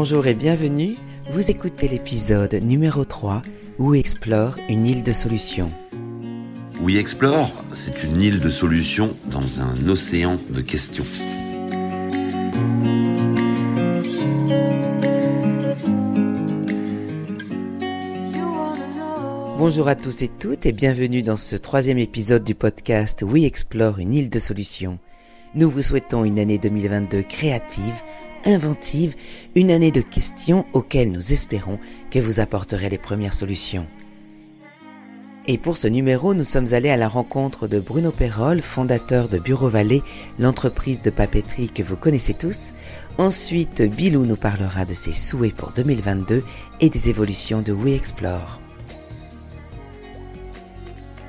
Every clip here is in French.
Bonjour et bienvenue, vous écoutez l'épisode numéro 3 où explore une île de solutions. Oui Explore, c'est une île de solutions dans un océan de questions. Bonjour à tous et toutes et bienvenue dans ce troisième épisode du podcast We Explore une île de solutions. Nous vous souhaitons une année 2022 créative, inventive, une année de questions auxquelles nous espérons que vous apporterez les premières solutions. Et pour ce numéro, nous sommes allés à la rencontre de Bruno Perrol, fondateur de Bureau Vallée, l'entreprise de papeterie que vous connaissez tous. Ensuite, Bilou nous parlera de ses souhaits pour 2022 et des évolutions de We Explore.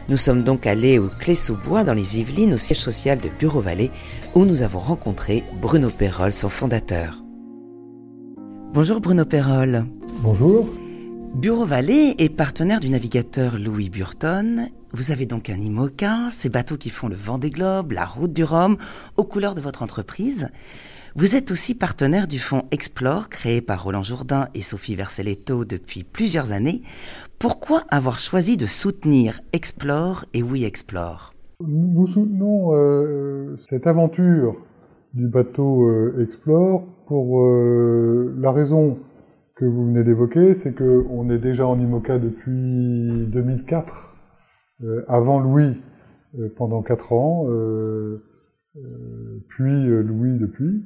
Nous sommes donc allés au Clé-sous-Bois dans les Yvelines au siège social de Bureau Vallée où nous avons rencontré Bruno Perrol, son fondateur. Bonjour Bruno Perrol. Bonjour. Bureau Vallée est partenaire du navigateur Louis Burton. Vous avez donc un IMOCA, ces bateaux qui font le vent des globes, la route du Rhum, aux couleurs de votre entreprise. Vous êtes aussi partenaire du fonds Explore, créé par Roland Jourdain et Sophie Verselletto depuis plusieurs années. Pourquoi avoir choisi de soutenir Explore et Oui Explore? Nous soutenons euh, cette aventure du bateau euh, Explore pour euh, la raison que vous venez d'évoquer, c'est qu'on est déjà en IMOCA depuis 2004, avant Louis pendant 4 ans, puis Louis depuis.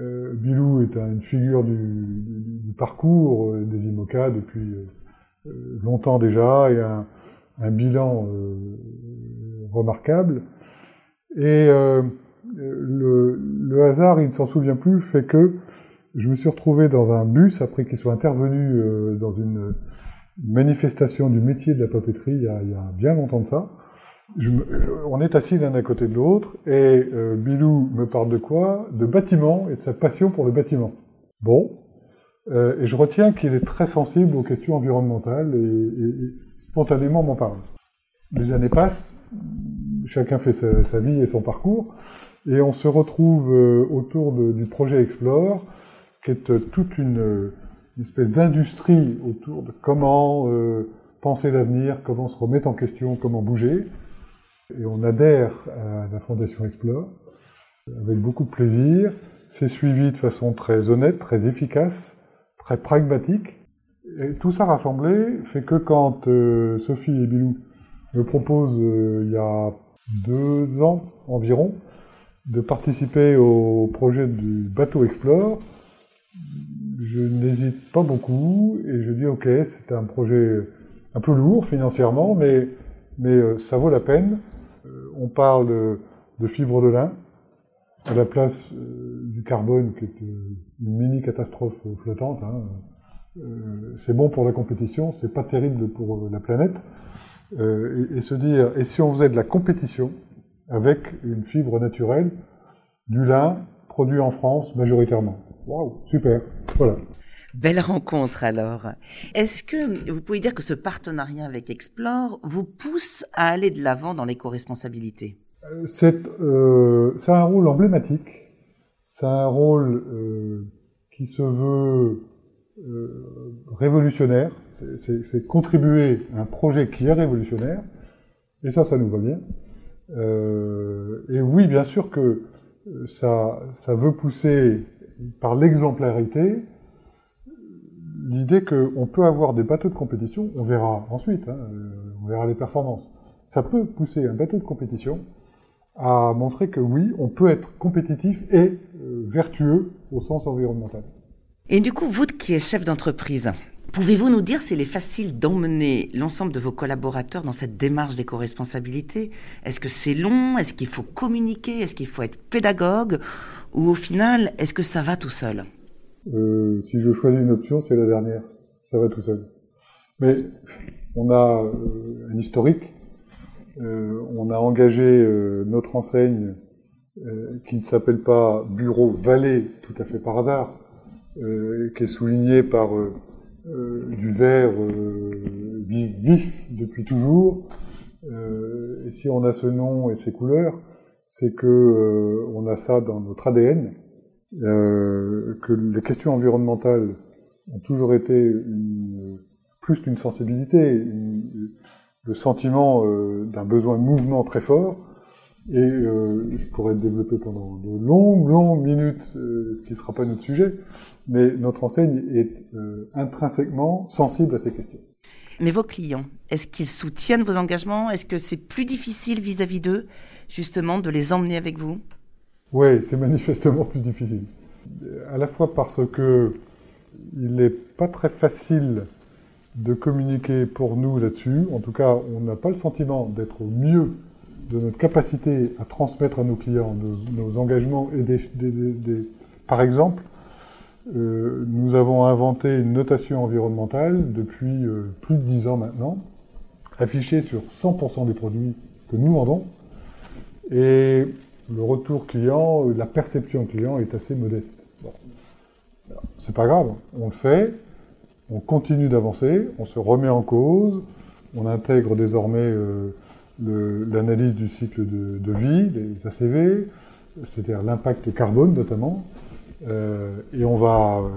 Euh, Bilou est une figure du, parcours euh, des IMOCA depuis euh, longtemps déjà et un, bilan remarquable. Et le, hasard, il ne s'en souvient plus, fait que je me suis retrouvé dans un bus après qu'il soit intervenu dans une manifestation du métier de la papeterie il y a bien longtemps de ça. Je on est assis l'un à côté de l'autre, et euh, Bilou me parle de quoi? De bâtiment et de sa passion pour le bâtiment. Bon, euh, et je retiens qu'il est très sensible aux questions environnementales, et, et, et spontanément m'en parle. Les années passent, chacun fait sa, vie et son parcours, et on se retrouve euh, autour du projet Explore, qui est euh, toute une, une espèce d'industrie autour de comment euh, penser l'avenir, comment se remettre en question, comment bouger. Et on adhère à la Fondation Explore avec beaucoup de plaisir. C'est suivi de façon très honnête, très efficace, très pragmatique. Et tout ça rassemblé fait que quand euh, Sophie et Bilou me proposent, euh, il y a deux ans environ, de participer au projet du bateau Explore, je n'hésite pas beaucoup et je dis ok, c'est un projet un peu lourd financièrement, mais, mais euh, ça vaut la peine on parle de, de, fibres de lin à la place euh, du carbone, qui est euh, une mini catastrophe flottante. Hein. Euh, c'est bon pour la compétition, c'est pas terrible pour la planète. Et, et, se dire, et si on faisait de la compétition avec une fibre naturelle, du lin produit en France majoritairement Waouh, super, voilà. Belle rencontre alors. Est-ce que vous pouvez dire que ce partenariat avec Explore vous pousse à aller de l'avant dans l'éco-responsabilité? C'est euh, un rôle emblématique. C'est un rôle euh, qui se veut euh, révolutionnaire. C'est contribuer à un projet qui est révolutionnaire. Et ça, ça nous va bien. Euh, et oui, bien sûr que ça, ça veut pousser par l'exemplarité l'idée qu'on peut avoir des bateaux de compétition, on verra ensuite, hein, on verra les performances. Ça peut pousser un bateau de compétition à montrer que oui, on peut être compétitif et euh, vertueux au sens environnemental. Et du coup, vous qui êtes chef d'entreprise, pouvez-vous nous dire s'il est facile d'emmener l'ensemble de vos collaborateurs dans cette démarche d'éco-responsabilité? Est-ce que c'est long? Est-ce qu'il faut communiquer? Est-ce qu'il faut être pédagogue? Ou au final, est-ce que ça va tout seul? Euh, si je choisis une option, c'est la dernière. Ça va tout seul. Mais on a euh, un historique. Euh, on a engagé euh, notre enseigne euh, qui ne s'appelle pas Bureau Vallée tout à fait par hasard, qui est soulignée par du vert vif, vif, depuis toujours. et si on a ce nom et ces couleurs, c'est que on a ça dans notre ADN euh, que les questions environnementales ont toujours été plus qu'une sensibilité, le sentiment euh, d'un besoin de mouvement très fort. Et euh, je pourrais développer pendant de longues, longues minutes, euh, ce qui ne sera pas notre sujet, mais notre enseigne est intrinsèquement sensible à ces questions. Mais vos clients, est-ce qu'ils soutiennent vos engagements? Est-ce que c'est plus difficile vis-à-vis d'eux, justement, de les emmener avec vous? Oui, c'est manifestement plus difficile. À la fois parce que il n'est pas très facile de communiquer pour nous là-dessus. En tout cas, on n'a pas le sentiment d'être au mieux de notre capacité à transmettre à nos clients nos, engagements et par exemple, euh, nous avons inventé une notation environnementale depuis euh, plus de 10 ans maintenant, affichée sur 100% des produits que nous vendons. Et le retour client, la perception client est assez modeste. Bon. C'est pas grave, on le fait, on continue d'avancer, on se remet en cause, on intègre désormais euh, l'analyse du cycle de, vie, les ACV, c'est-à-dire l'impact carbone notamment, euh, et on va euh,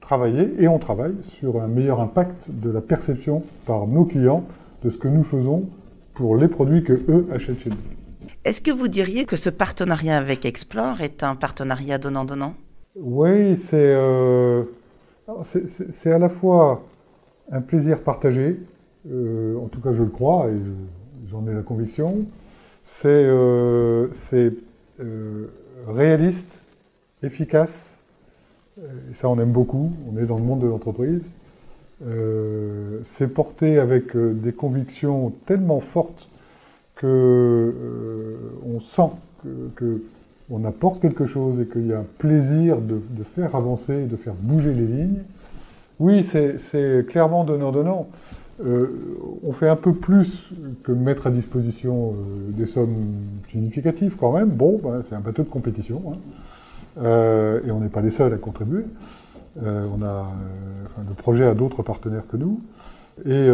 travailler, et on travaille, sur un meilleur impact de la perception par nos clients de ce que nous faisons pour les produits que eux achètent chez nous. Est-ce que vous diriez que ce partenariat avec Explore est un partenariat donnant-donnant? Oui, c'est c'est à la fois un plaisir partagé, euh, en tout cas je le crois et j'en ai la conviction, c'est euh, euh, réaliste, efficace, et ça on aime beaucoup, on est dans le monde de l'entreprise, c'est porté avec des convictions tellement fortes que on sent que on apporte quelque chose et qu'il y a un plaisir de, faire avancer, de faire bouger les lignes, oui, c'est clairement donnant-donnant. Euh, on fait un peu plus que mettre à disposition euh, des sommes significatives quand même. Bon, c'est un bateau de compétition. Hein. Euh, et on n'est pas les seuls à contribuer. on a, le projet a d'autres partenaires que nous. Et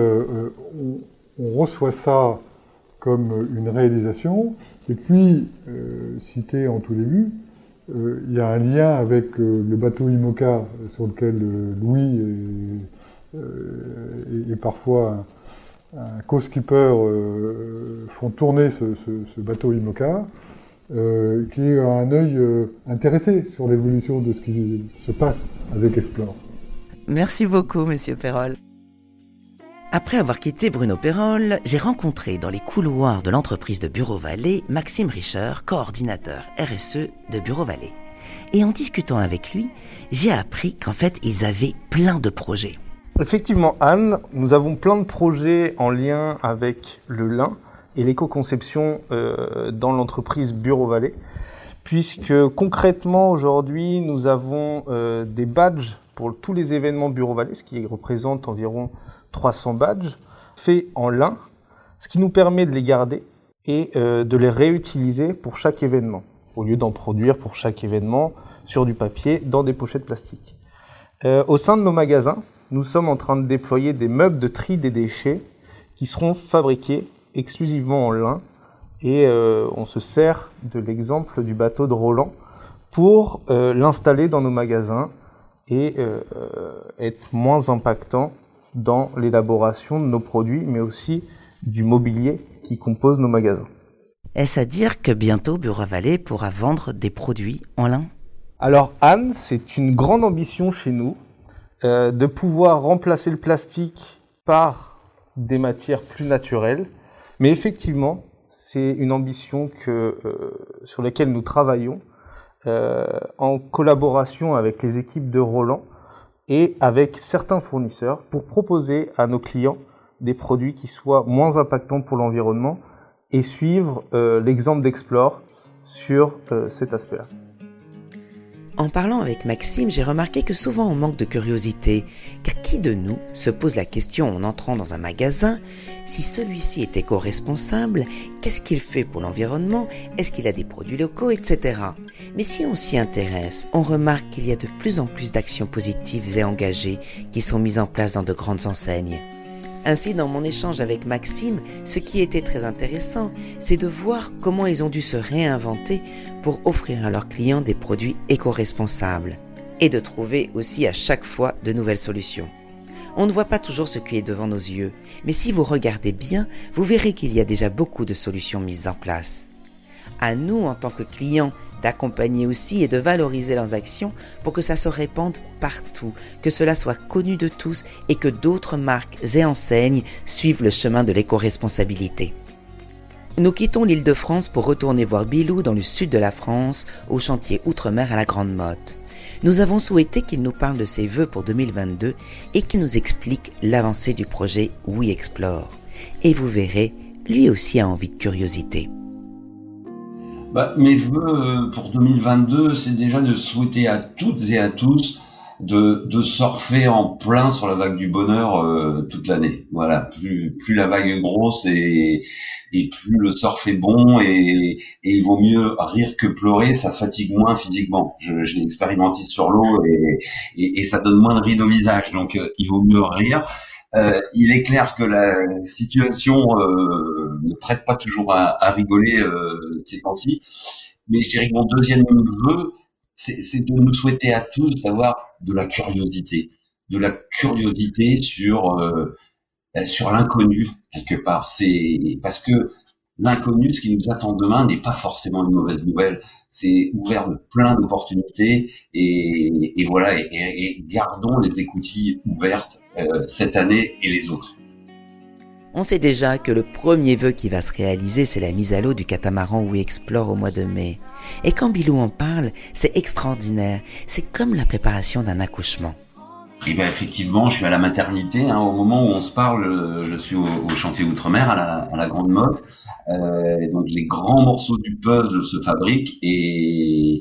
on, reçoit ça comme une réalisation. Et puis, euh, cité en tout début, euh, il y a un lien avec euh, le bateau IMOCA sur lequel Louis et, parfois un, co-skipper font tourner ce, bateau IMOCA, qui a un œil intéressé sur l'évolution de ce qui se passe avec Explore. Merci beaucoup, Monsieur Perrol. Après avoir quitté Bruno Perrol, j'ai rencontré dans les couloirs de l'entreprise de Bureau Vallée Maxime Richer, coordinateur RSE de Bureau Vallée. Et en discutant avec lui, j'ai appris qu'en fait, ils avaient plein de projets. Effectivement, Anne, nous avons plein de projets en lien avec le lin et l'éco-conception euh, dans l'entreprise Bureau Vallée, puisque concrètement aujourd'hui, nous avons euh, des badges pour tous les événements Bureau Vallée, ce qui représente environ 300 badges faits en lin, ce qui nous permet de les garder et euh, de les réutiliser pour chaque événement, au lieu d'en produire pour chaque événement sur du papier dans des pochettes plastiques. Euh, au sein de nos magasins, nous sommes en train de déployer des meubles de tri des déchets qui seront fabriqués exclusivement en lin et euh, on se sert de l'exemple du bateau de Roland pour l'installer dans nos magasins et être moins impactant dans l'élaboration de nos produits, mais aussi du mobilier qui compose nos magasins. Est-ce à dire que bientôt Bureau Vallée pourra vendre des produits en lin? Alors Anne, c'est une grande ambition chez nous euh, de pouvoir remplacer le plastique par des matières plus naturelles. Mais effectivement, c'est une ambition que, euh, sur laquelle nous travaillons euh, en collaboration avec les équipes de Roland et avec certains fournisseurs pour proposer à nos clients des produits qui soient moins impactants pour l'environnement et suivre euh, l'exemple d'Explore sur euh, cet aspect-là. En parlant avec Maxime, j'ai remarqué que souvent on manque de curiosité, car qui de nous se pose la question en entrant dans un magasin, si celui-ci est éco-responsable, qu'est-ce qu'il fait pour l'environnement, est-ce qu'il a des produits locaux, etc. Mais si on s'y intéresse, on remarque qu'il y a de plus en plus d'actions positives et engagées qui sont mises en place dans de grandes enseignes. Ainsi, dans mon échange avec Maxime, ce qui était très intéressant, c'est de voir comment ils ont dû se réinventer pour offrir à leurs clients des produits éco-responsables et de trouver aussi à chaque fois de nouvelles solutions. On ne voit pas toujours ce qui est devant nos yeux, mais si vous regardez bien, vous verrez qu'il y a déjà beaucoup de solutions mises en place. À nous, en tant que clients, d'accompagner aussi et de valoriser leurs actions pour que ça se répande partout, que cela soit connu de tous et que d'autres marques et enseignes suivent le chemin de l'éco-responsabilité. Nous quittons l'île de France pour retourner voir Bilou dans le sud de la France, au chantier Outre-mer à la Grande Motte. Nous avons souhaité qu'il nous parle de ses vœux pour 2022 et qu'il nous explique l'avancée du projet We Explore. Et vous verrez, lui aussi a envie de curiosité. Bah, mes voeux euh, pour 2022, c'est déjà de souhaiter à toutes et à tous de, de surfer en plein sur la vague du bonheur euh, toute l'année. Voilà, plus, plus la vague est grosse et, et plus le surf est bon et, et, il vaut mieux rire que pleurer, ça fatigue moins physiquement. Je, je l'ai expérimenté sur l'eau et, et, ça donne moins de rides au visage, donc euh, il vaut mieux rire. Euh, il est clair que la situation euh, ne prête pas toujours à, rigoler euh, ces temps-ci, mais je dirais que mon deuxième vœu, c'est de nous souhaiter à tous d'avoir de la curiosité, de la curiosité sur sur l'inconnu quelque part. C'est parce que l'inconnu, ce qui nous attend demain, n'est pas forcément une mauvaise nouvelle. C'est ouvert de plein d'opportunités et, voilà. Et, gardons les écoutilles ouvertes euh, cette année et les autres. On sait déjà que le premier vœu qui va se réaliser, c'est la mise à l'eau du catamaran We Explore au mois de mai. Et quand Bilou en parle, c'est extraordinaire. C'est comme la préparation d'un accouchement. Et bien effectivement, je suis à la maternité. Hein. au moment où on se parle, je suis au, chantier Outre-mer, à la, Grande Motte. Euh, donc les grands morceaux du puzzle se fabriquent et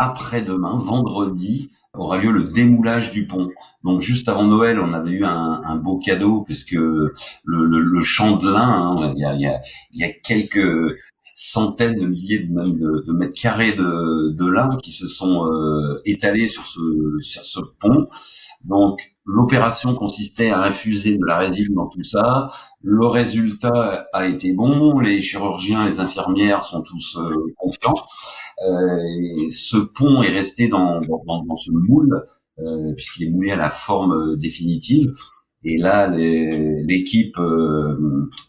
après-demain, vendredi, aura lieu le démoulage du pont. Donc juste avant Noël, on avait eu un, beau cadeau puisque le, le, champ de lin, hein, il, y a, il, y a, quelques centaines de milliers de, de, mètres carrés de, de lin qui se sont euh, étalés sur ce, sur ce pont. Donc l'opération consistait à infuser de la résine dans tout ça. Le résultat a été bon. Les chirurgiens, les infirmières sont tous euh, confiants. Euh, ce pont est resté dans, dans, ce moule euh, puisqu'il est moulé à la forme définitive. Et là, l'équipe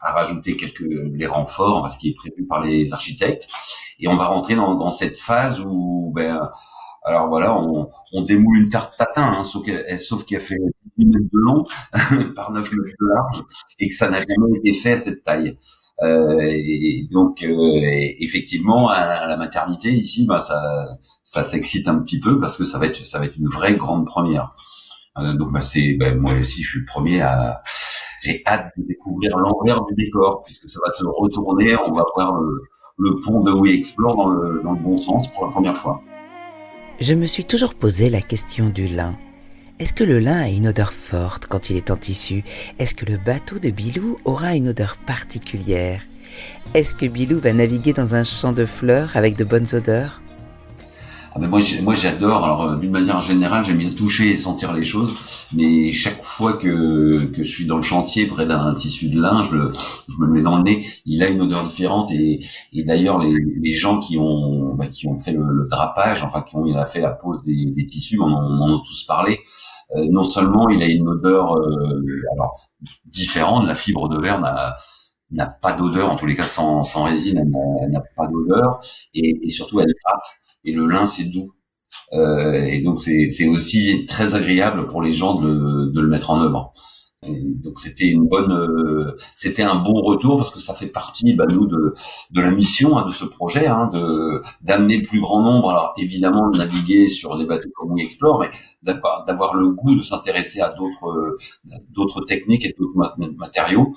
a rajouté quelques les renforts, ce qui est prévu par les architectes. Et on va rentrer dans, dans cette phase où ben, alors voilà, on, on démoule une tarte tatin, hein, sauf qu'elle fait 10 mètres de long par 9 mètres de large et que ça n'a jamais été fait à cette taille. Euh, et donc euh, effectivement à, la maternité ici, bah, ça, ça s'excite un petit peu parce que ça va être ça va être une vraie grande première. Euh, donc bah, c'est bah, moi aussi je suis le premier à j'ai hâte de découvrir l'envers du décor puisque ça va se retourner, on va voir le, le pont de We Explore dans le, dans le bon sens pour la première fois. Je me suis toujours posé la question du lin. Est-ce que le lin a une odeur forte quand il est en tissu? Est-ce que le bateau de Bilou aura une odeur particulière? Est-ce que Bilou va naviguer dans un champ de fleurs avec de bonnes odeurs? Ah ben moi, j'adore. Alors euh, d'une manière générale, j'aime bien toucher et sentir les choses, mais chaque fois que, je suis dans le chantier près d'un tissu de lin, je, me le mets dans le nez. Il a une odeur différente et, d'ailleurs les, gens qui ont bah, fait le, drapage, enfin qui ont fait la pose des, des tissus, on en, on en a tous parlé. Euh, non seulement il a une odeur euh, alors différente, la fibre de verre n'a n'a pas d'odeur, en tous les cas sans, sans résine, elle n'a pas d'odeur, et, et surtout elle gratte et le lin c'est doux. Euh, et donc c'est aussi très agréable pour les gens de, de le mettre en œuvre. Donc c'était une bonne, euh, c'était un bon retour parce que ça fait partie, bah, nous, de, de la mission hein, de ce projet, hein, de d'amener le plus grand nombre. Alors évidemment de naviguer sur des bateaux comme We Explore, mais d'avoir le goût de s'intéresser à d'autres d'autres techniques et d'autres matériaux.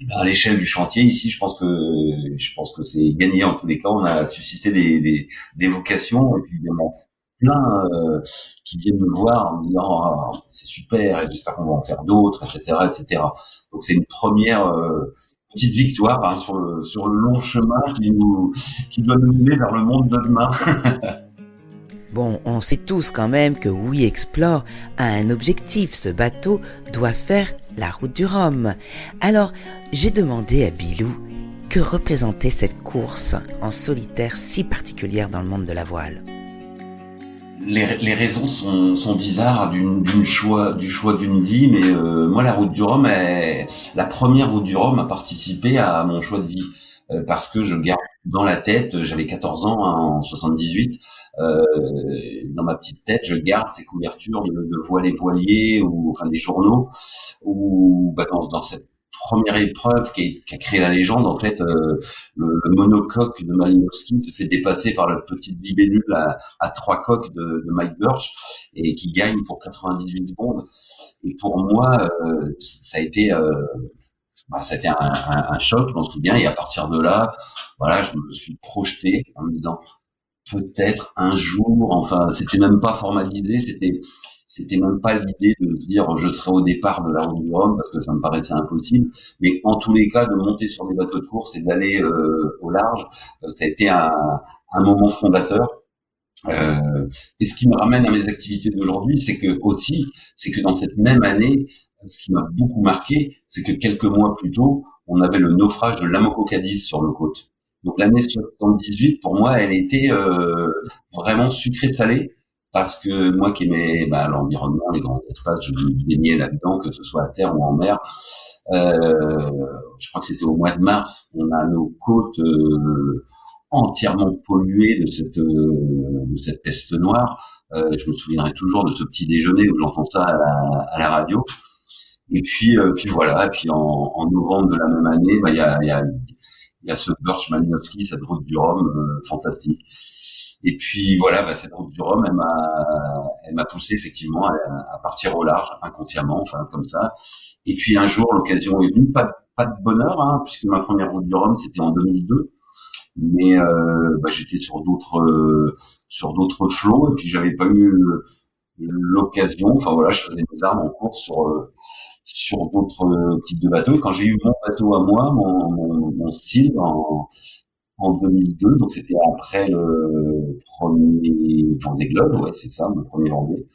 Eh ben, à l'échelle du chantier ici, je pense que je pense que c'est gagné en tous les cas. On a suscité des, des, des vocations et puis a plein euh, qui viennent me voir en me disant ah, c'est super et j'espère qu'on va en faire d'autres, etc., etc. Donc c'est une première euh, petite victoire hein, sur le sur le long chemin qui nous qui doit nous mener vers le monde de demain. Bon, on sait tous quand même que We Explore a un objectif. Ce bateau doit faire la route du Rhum. Alors, j'ai demandé à Bilou que représentait cette course en solitaire si particulière dans le monde de la voile? Les, raisons sont, bizarres d'une choix, du choix d'une vie, mais euh, moi la route du Rhum, est, la première route du Rhum a participé à mon choix de vie. Euh, parce que je garde dans la tête, j'avais 14 ans hein, en 78, euh, dans ma petite tête, je garde ces couvertures de, de voiles et voiliers ou enfin des journaux ou bah, dans, dans, cette première épreuve qui, qui, a créé la légende, en fait, euh, le, le, monocoque de Malinowski se fait dépasser par la petite libellule à, à trois coques de, de, Mike Birch et qui gagne pour 98 secondes. Et pour moi, euh, ça a été euh, bah, c'était un, un, un, choc, je m'en souviens, et à partir de là, voilà, je me suis projeté en me disant peut-être un jour, enfin, c'était même pas formalisé, c'était c'était même pas l'idée de dire je serai au départ de la route du Rhum parce que ça me paraissait impossible, mais en tous les cas de monter sur des bateaux de course et d'aller euh, au large, euh, ça a été un, un moment fondateur. Euh, et ce qui me ramène à mes activités d'aujourd'hui, c'est que aussi, c'est que dans cette même année, ce qui m'a beaucoup marqué, c'est que quelques mois plus tôt, on avait le naufrage de l'Amoco Cadiz sur nos côtes. Donc l'année 78, pour moi, elle était euh, vraiment sucrée-salée parce que moi qui aimais bah, l'environnement, les grands espaces, je baignais là-dedans, que ce soit à terre ou en mer. Euh, je crois que c'était au mois de mars, on a nos côtes euh, entièrement polluées de cette de cette peste noire. je me souviendrai toujours de ce petit déjeuner où j'entends ça à la, radio. Et puis, euh, puis voilà. Et puis en, en, novembre de la même année, bah, il y, a, y, a, y, a, ce Birch Malinowski, cette route du Rhum euh, fantastique. Et puis voilà, bah, cette route du Rhum, elle m'a, elle m'a poussé effectivement à, partir au large, inconsciemment, enfin comme ça. Et puis un jour, l'occasion est venue, pas, pas de bonheur, hein, puisque ma première route du Rhum, c'était en 2002 mais euh, bah, j'étais sur d'autres sur d'autres flots et puis j'avais pas eu l'occasion enfin voilà je faisais mes armes en course sur sur d'autres types de bateaux. Et quand j'ai eu mon bateau à moi, mon, mon, mon style en, en 2002, donc c'était après le premier Vendée Globe, ouais, c'est ça, mon premier Vendée.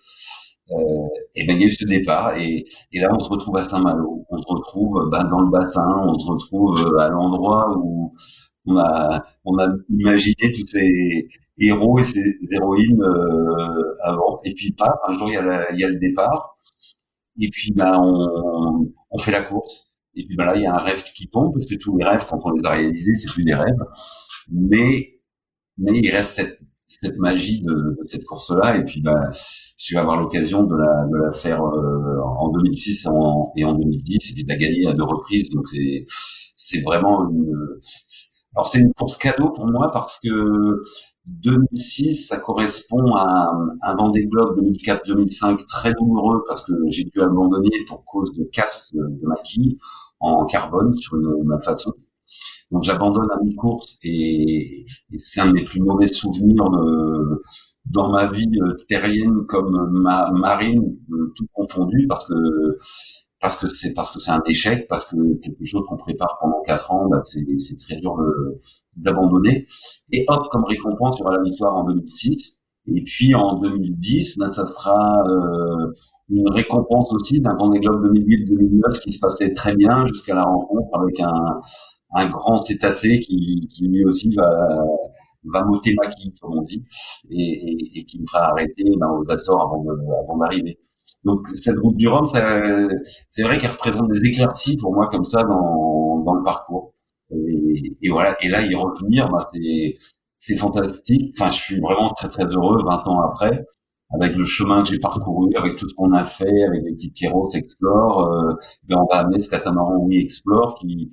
Euh, et ben il y a eu ce départ et, et là on se retrouve à Saint-Malo, on se retrouve ben, dans le bassin, on se retrouve euh, à l'endroit où on a on a imaginé tous ces héros et ces héroïnes euh, avant et puis pas un jour il y a, y a le départ et puis ben on, on fait la course. Et puis ben là il y a un rêve qui tombe parce que tous les rêves quand on les a réalisés c'est plus des rêves, mais mais il reste cette, cette magie de, de cette course-là. Et puis ben je vais avoir l'occasion de la, de la faire euh, en 2006 en, et en 2010 et puis de la gagner à deux reprises. Donc c'est c'est vraiment une alors c'est une course cadeau pour moi parce que 2006, ça correspond à un Vendée Globe 2004-2005 très douloureux parce que j'ai dû abandonner pour cause de casse de, de ma quille en carbone sur une, ma façon. Donc j'abandonne à mi-course et, et c'est un des plus mauvais souvenirs de, dans ma vie terrienne comme ma marine, tout confondu, parce que parce que c'est parce que c'est un échec, parce que quelque chose qu'on prépare pendant quatre ans, bah, c'est très dur d'abandonner. Et hop, comme récompense, il y aura la victoire en 2006. Et puis en 2010, bah, ça sera euh, une récompense aussi d'un Vendée Globe 2008-2009 qui se passait très bien jusqu'à la rencontre avec un, un grand cétacé qui, qui lui aussi va va m'ôter ma quille, comme on dit, et, et, et qui me fera arrêter ben, aux Açores avant d'arriver. Donc cette route du Rhum, c'est vrai qu'elle représente des éclaircies pour moi comme ça dans, dans le parcours. Et, et, voilà. Et là, y revenir, bah, c'est fantastique. Enfin, je suis vraiment très très heureux 20 ans après, avec le chemin que j'ai parcouru, avec tout ce qu'on a fait, avec l'équipe Pierrot Explore. Euh, ben on va amener ce catamaran Oui Explore qui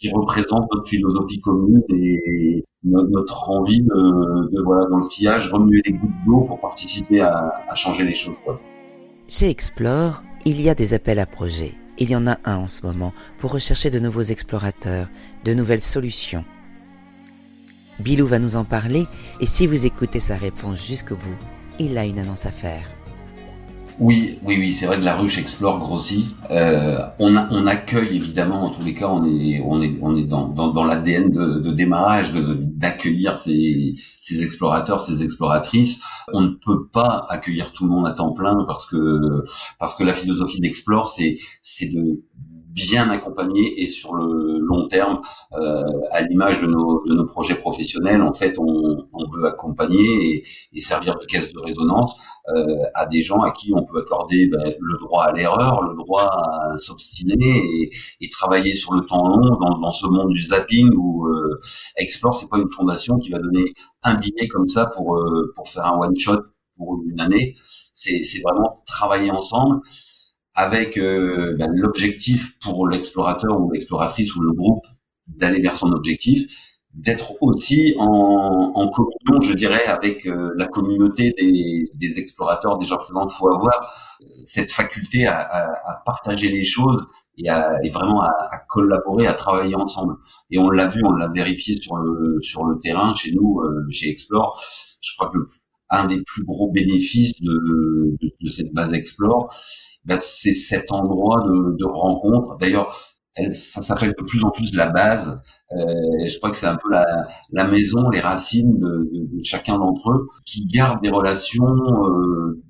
qui représente notre philosophie commune et notre, envie de, de, voilà dans le sillage remuer les gouttes d'eau pour participer à, à changer les choses. Quoi. Chez Explore, il y a des appels à projets. Il y en a un en ce moment pour rechercher de nouveaux explorateurs, de nouvelles solutions. Bilou va nous en parler et si vous écoutez sa réponse jusqu'au bout, il a une annonce à faire. Oui, oui, oui, c'est vrai que la ruche explore grossit. Euh, on, on accueille évidemment, en tous les cas, on est, on est, on est dans, dans, l'ADN de, de, démarrage, d'accueillir ces, ces explorateurs, ces exploratrices. On ne peut pas accueillir tout le monde à temps plein parce que parce que la philosophie d'Explore, c'est c'est de bien accompagné et sur le long terme, euh, à l'image de nos, de nos projets professionnels, en fait, on, on veut accompagner et, et, servir de caisse de résonance euh, à des gens à qui on peut accorder ben, le droit à l'erreur, le droit à s'obstiner et, et, travailler sur le temps long dans, dans ce monde du zapping où euh, Explore, c'est pas une fondation qui va donner un billet comme ça pour euh, pour faire un one shot pour une année. C'est vraiment travailler ensemble avec euh, ben, l'objectif pour l'explorateur ou l'exploratrice ou le groupe d'aller vers son objectif, d'être aussi en, en, communion, je dirais, avec euh, la communauté des, des, explorateurs déjà présents. Il faut avoir euh, cette faculté à, partager les choses et, vraiment à, collaborer, à travailler ensemble. Et on l'a vu, on l'a vérifié sur le terrain chez nous, chez Explore. Je crois que un des plus gros bénéfices de cette base Explore, ben, c'est cet endroit de, de rencontre. D'ailleurs, ça s'appelle de plus en plus la base. Euh, je crois que c'est un peu la, la, maison, les racines de, de, chacun d'entre eux, qui gardent des relations euh,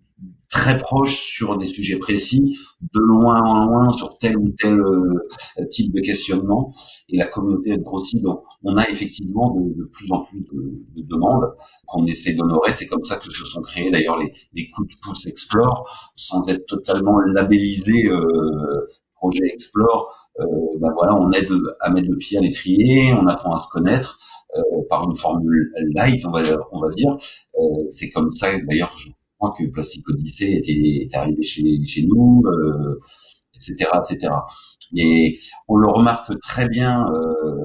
très proches sur des sujets précis, de loin en loin sur tel ou tel euh, type de questionnement. Et la communauté grossit, donc on a effectivement de, de plus en plus de, de demandes qu'on essaie d'honorer. C'est comme ça que se sont créés d'ailleurs les, les coups de pouce Explore, sans être totalement labellisés euh, projet Explore. Euh, ben voilà, on aide à mettre le pied à l'étrier, on apprend à se connaître. Euh, par une formule light, on va, on va dire. Euh, c'est comme ça, d'ailleurs, crois que Plastic Odyssey était, était arrivé chez, nous, euh, etc., etc. Et on le remarque très bien euh,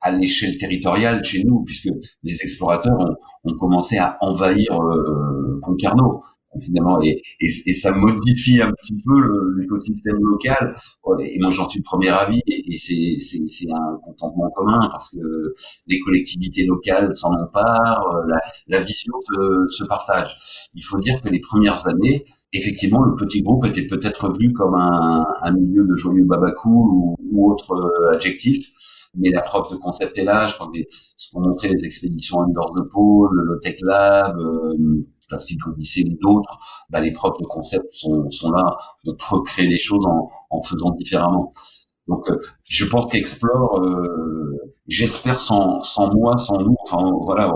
à l'échelle territoriale chez nous, puisque les explorateurs ont, ont commencé à envahir euh, Concarneau finalement, et, et, ça modifie un petit peu l'écosystème local. Et moi, j'en suis le premier avis, et, et c'est un contentement commun parce que les collectivités locales s'en emparent, la, la vision se, se, partage. Il faut dire que les premières années, effectivement, le petit groupe était peut-être vu comme un, un, milieu de joyeux babacou ou, ou autre euh, adjectif mais la preuve de concept est là. Je crois que ce qu'ont montré les expéditions Under the Pole, le Tech Lab, euh, Plastic Odyssey ou d'autres, bah, les preuves de concept sont, sont là. On peut créer les choses en, en faisant différemment. Donc, euh, je pense qu'Explore, euh, j'espère sans, sans moi, sans nous, enfin voilà,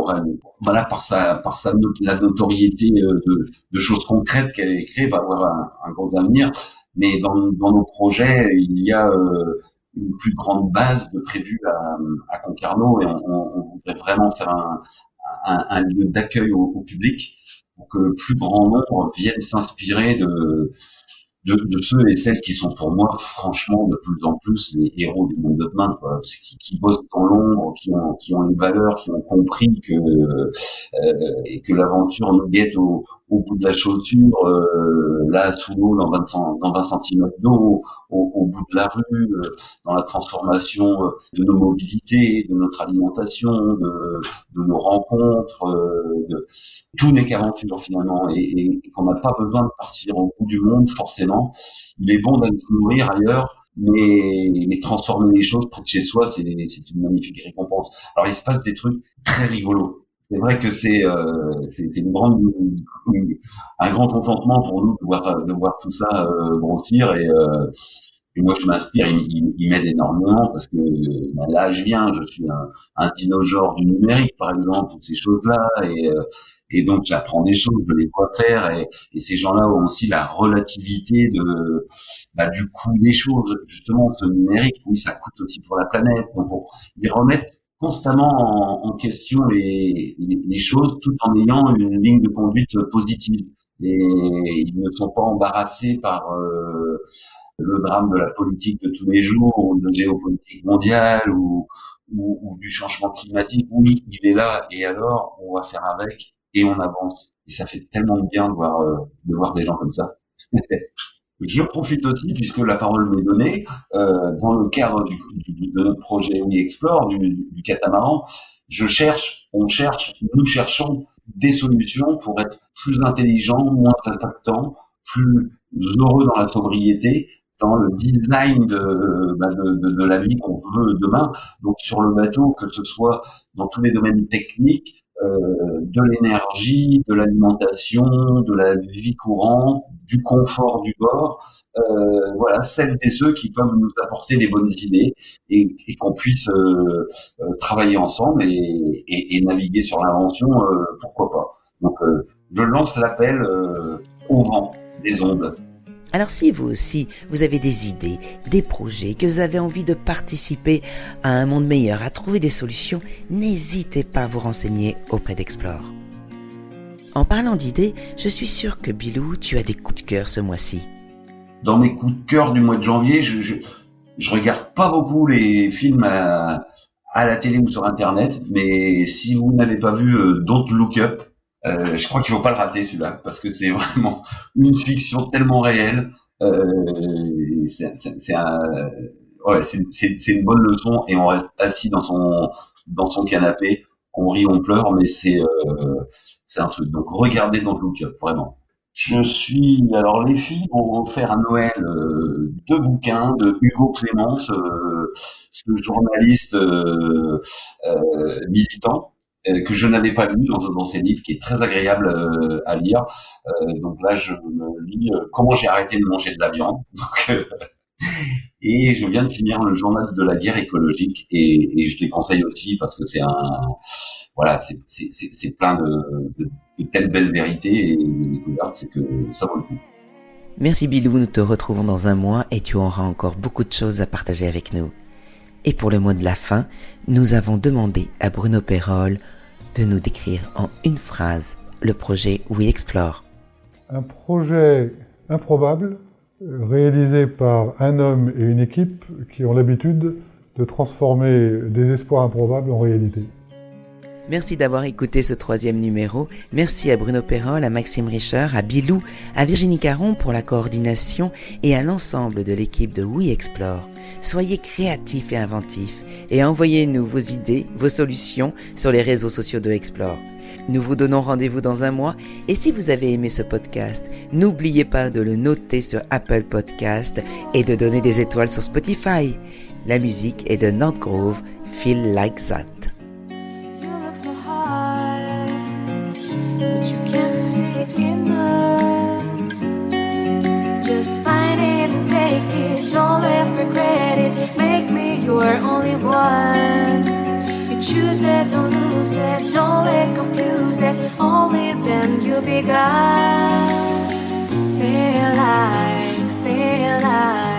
voilà par sa par sa la notoriété euh, de, de choses concrètes qu'elle a créées, va avoir un, un, gros avenir. Mais dans, dans nos projets, il y a euh, une plus grande base de prévue à, à Concarneau et on, on, voudrait vraiment faire un, un, un lieu d'accueil au, au, public pour que le plus grand nombre vienne s'inspirer de, de, de, ceux et celles qui sont pour moi franchement de plus en plus les héros du monde de demain, quoi, qui, qui bossent dans l'ombre, qui ont, qui ont les valeurs, qui ont compris que euh, et que l'aventure nous guette au, au bout de la chaussure, euh, là sous l'eau dans 20, dans 20 cm d'eau, au, au, bout de la rue, euh, dans la transformation euh, de nos mobilités, de notre alimentation, de, de nos rencontres. Euh, de... Tout n'est qu'aventure finalement, et, et qu'on n'a pas besoin de partir au bout du monde forcément. Il est bon d'aller se nourrir ailleurs, mais, transformer les choses près de chez soi, c'est une magnifique récompense. Alors il se passe des trucs très rigolos c'est vrai que c'est euh, un grand contentement pour nous de voir tout ça euh, grossir et, euh, et moi je m'inspire il, il, m'aide énormément parce que ben, là je viens je suis un, un dinosaure du numérique par exemple toutes ces choses là et euh, et donc j'apprends des choses, je les vois faire, et, et ces gens-là ont aussi la relativité de bah, du coût des choses. Justement, ce numérique, oui, ça coûte aussi pour la planète. Donc on, ils remettent constamment en, question les, les, choses tout en ayant une ligne de conduite positive. Et ils ne sont pas embarrassés par euh, le drame de la politique de tous les jours, ou de géopolitique mondiale, ou, ou, ou, du changement climatique. Oui, il est là, et alors on va faire avec, et on avance. Et ça fait tellement bien de voir, euh, de voir des gens comme ça. Je profite aussi, puisque la parole m'est donnée, euh, dans le cadre du, du, de notre projet We Explore, du, du, catamaran, je cherche, on cherche, nous cherchons des solutions pour être plus intelligents, moins impactants, plus heureux dans la sobriété, dans le design de, bah, de, de, la vie qu'on veut demain. Donc sur le bateau, que ce soit dans tous les domaines techniques, de l'énergie, de l'alimentation, de la vie courante, du confort du bord. Euh, voilà, celles et ceux qui peuvent nous apporter des bonnes idées et, qu'on puisse euh, euh travailler ensemble et, naviguer sur l'invention, euh, pourquoi pas. Donc je lance l'appel au vent des ondes. Alors si vous aussi, vous avez des idées, des projets, que vous avez envie de participer à un monde meilleur, à trouver des solutions, n'hésitez pas à vous renseigner auprès d'Explore. En parlant d'idées, je suis sûr que Bilou, tu as des coups de cœur ce mois-ci. Dans mes coups de cœur du mois de janvier, je, je, regarde pas beaucoup les films à, la télé ou sur Internet, mais si vous n'avez pas vu euh, Don't Look Up, euh, je crois qu'il faut pas le rater celui-là parce que c'est vraiment une fiction tellement réelle. Euh, c'est un, ouais, une bonne leçon et on reste assis dans son dans son canapé, on rit, on pleure, mais c'est euh, un truc. Donc regardez dans Look Up, vraiment. Je suis alors les filles vont faire à Noël euh, deux bouquins de Hugo Clémence, euh, ce journaliste euh, militant que je n'avais pas lu dans, dans ces livres, qui est très agréable euh, à lire. Euh, donc là, je me lis Comment j'ai arrêté de manger de la viande. et je viens de finir le journal de la guerre écologique et, et je les conseille aussi parce que c'est un voilà c'est plein de, telles belles vérités et de découvertes c'est que ça vaut le coup. Merci Bilou, nous te retrouvons dans un mois et tu auras encore beaucoup de choses à partager avec nous. Et pour le mot de la fin, nous avons demandé à Bruno Perrol de nous décrire en une phrase le projet We Explore. Un projet improbable réalisé par un homme et une équipe qui ont l'habitude de transformer des espoirs improbables en réalité. Merci d'avoir écouté ce troisième numéro. Merci à Bruno Perrol, à Maxime Richer, à Bilou, à Virginie Caron pour la coordination et à l'ensemble de l'équipe de We Explore. Soyez créatifs et inventifs et envoyez-nous vos idées, vos solutions sur les réseaux sociaux de Explore. Nous vous donnons rendez-vous dans un mois et si vous avez aimé ce podcast, n'oubliez pas de le noter sur Apple Podcast et de donner des étoiles sur Spotify. La musique est de Nordgrove, Feel Like That. don't live regret it. Make me your only one. You choose it, don't lose it, don't let confuse it. Only then you be God. Feel like, feel like.